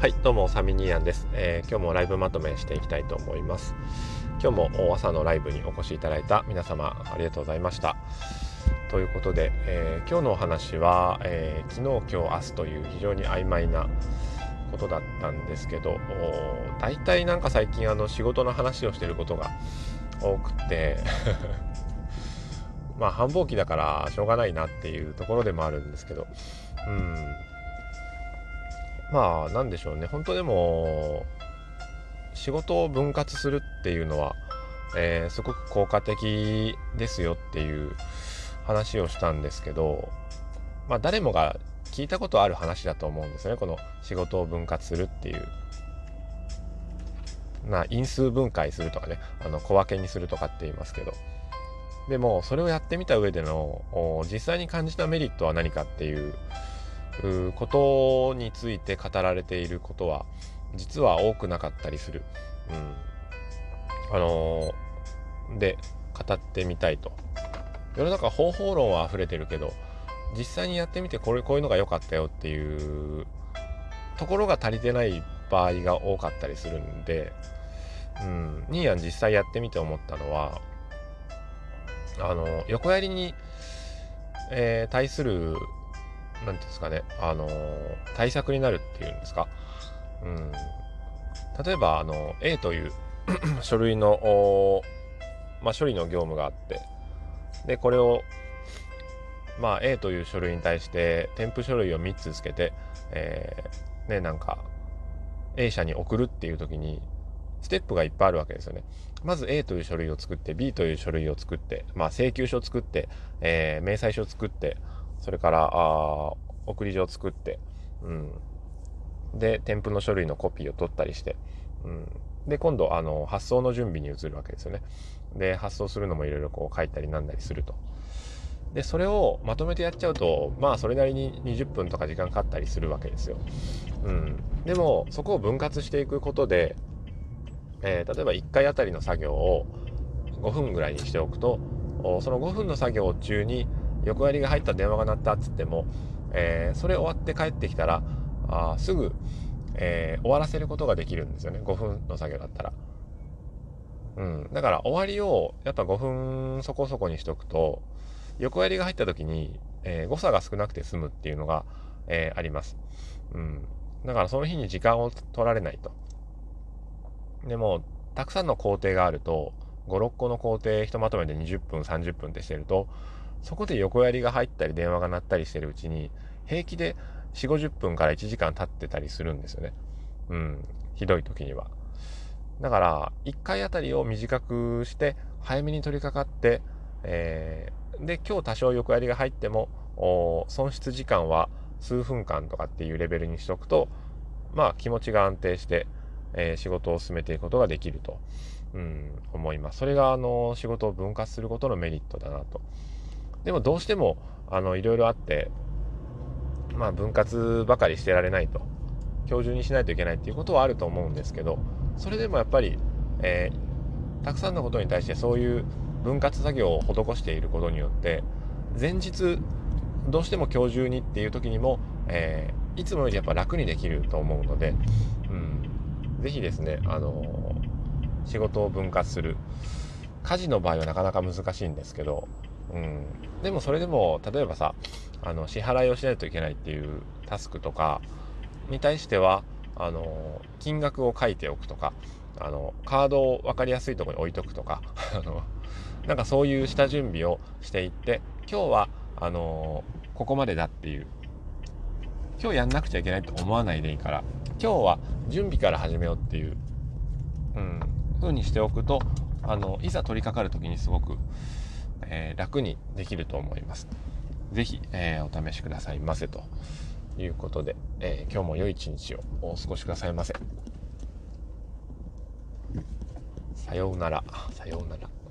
はいどうもサミニーアンです、えー、今日もライブまとめしていきたいと思います。今日も朝のライブにお越しいただいた皆様ありがとうございました。ということで、えー、今日のお話は、えー、昨日今日明日という非常に曖昧なことだったんですけど大体なんか最近あの仕事の話をしてることが多くて まあ繁忙期だからしょうがないなっていうところでもあるんですけどうん。まあなんでしょうね。本当でも仕事を分割するっていうのは、えー、すごく効果的ですよっていう話をしたんですけどまあ誰もが聞いたことある話だと思うんですよね。この仕事を分割するっていう。ま因数分解するとかね。あの小分けにするとかって言いますけど。でもそれをやってみた上での実際に感じたメリットは何かっていうことについて語られていることは実は多くなかったりする。うん、あのー、で語ってみたいと。世の中方法論は溢れてるけど実際にやってみてこれこういうのが良かったよっていうところが足りてない場合が多かったりするんで、うん、ニーヤン実際やってみて思ったのはあの横やりに、えー、対する何ていうんですかね、あの対策になるっていうんですか。うん、例えば、あの、A という 書類の、まあ、処理の業務があって、で、これを、まあ、A という書類に対して添付書類を3つつけて、えー、ね、なんか、A 社に送るっていう時に、ステップがいっぱいあるわけですよね。まず A という書類を作って、B という書類を作って、まあ、請求書を作って、えー、明細書を作って、それからあ送り状を作って、うん、で添付の書類のコピーを取ったりして、うん、で今度あの発送の準備に移るわけですよね。で発送するのもいろいろこう書いたりなんだりすると。でそれをまとめてやっちゃうとまあそれなりに20分とか時間かかったりするわけですよ、うん、でもそこを分割していくことで、えー、例えば1回あたりの作業を5分ぐらいにしておくとその5分の作業中に横やりが入った電話が鳴ったっつっても、えー、それ終わって帰ってきたらあすぐ、えー、終わらせることができるんですよね5分の作業だったら。うん、だから終わりをやっぱ5分そこそこにしとくと横やりが入った時に、えー、誤差が少なくて済むっていうのが、えー、あります。うん、だからその日に時間を取られないと。でもたくさんの工程があると56個の工程ひとまとめで20分30分ってしてるとそこで横やりが入ったり電話が鳴ったりしてるうちに平気で4 5 0分から1時間経ってたりするんですよね。うん。ひどい時には。だから1回あたりを短くして早めに取り掛かって、えー、で今日多少横やりが入っても損失時間は数分間とかっていうレベルにしとくとまあ気持ちが安定して、えー、仕事を進めていくことができると、うん、思います。それがあの仕事を分割することのメリットだなと。でもどうしてもあのいろいろあってまあ分割ばかりしてられないと。今日中にしないといけないっていうことはあると思うんですけどそれでもやっぱり、えー、たくさんのことに対してそういう分割作業を施していることによって前日どうしても今日中にっていう時にも、えー、いつもよりやっぱ楽にできると思うので、うん、ぜひですね、あのー、仕事を分割する。家事の場合はなかなか難しいんですけどうん、でもそれでも例えばさあの支払いをしないといけないっていうタスクとかに対してはあの金額を書いておくとかあのカードを分かりやすいとこに置いとくとか あのなんかそういう下準備をしていって今日はあのここまでだっていう今日やんなくちゃいけないと思わないでいいから今日は準備から始めようっていう、うん、風にしておくとあのいざ取り掛かる時にすごくえー、楽にできると思います。是非、えー、お試しくださいませということで、えー、今日も良い一日をお過ごしくださいませ。さようなら。さようなら。